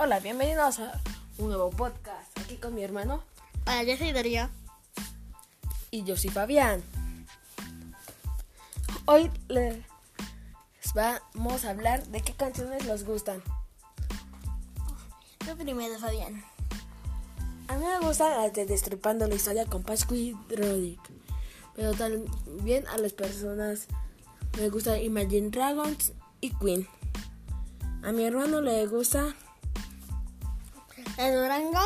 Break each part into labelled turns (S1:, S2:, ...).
S1: Hola, bienvenidos a un nuevo podcast. Aquí con mi hermano
S2: Hola, yo soy Darío.
S1: y yo soy Fabián. Hoy les vamos a hablar de qué canciones nos gustan.
S2: Tú primero, Fabián.
S1: A mí me gustan las de Destripando la historia con Pascu y Rodic. Pero también a las personas me gusta Imagine Dragons y Queen. A mi hermano le gusta
S2: De Durango.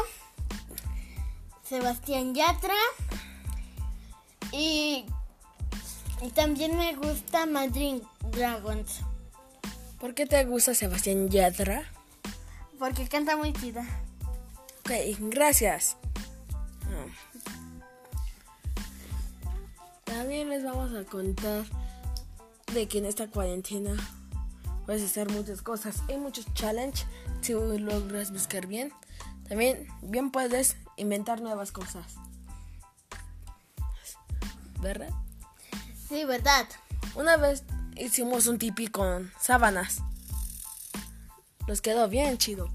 S2: Sebastián Yatra. Y, y también me gusta Madrid Dragons.
S1: ¿Por qué te gusta Sebastián Yatra?
S2: Porque canta muy chida.
S1: Ok, gracias. Ah. También les vamos a contar de que en esta cuarentena puedes hacer muchas cosas. Hay muchos challenges si logras buscar bien. También bien puedes inventar nuevas cosas. ¿Verdad?
S2: Sí, ¿verdad?
S1: Una vez hicimos un tipi con sábanas. Nos quedó bien chido.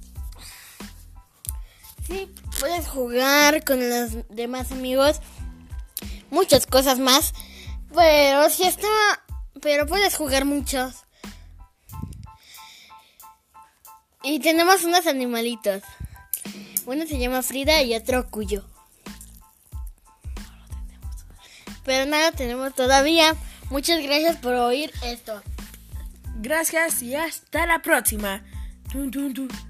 S2: Sí, puedes jugar con los demás amigos. Muchas cosas más. Pero si está... Pero puedes jugar muchos. Y tenemos unos animalitos. Uno se llama Frida y otro Cuyo. Pero lo tenemos todavía. Muchas gracias por oír esto.
S1: Gracias y hasta la próxima. Tun, tun, tun.